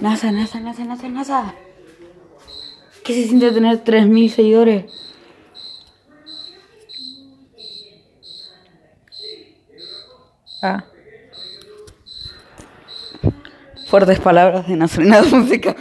NASA, NASA, NASA, NASA, NASA. ¿Qué se siente tener 3.000 seguidores? Ah. Fuertes palabras de Nazarena Música.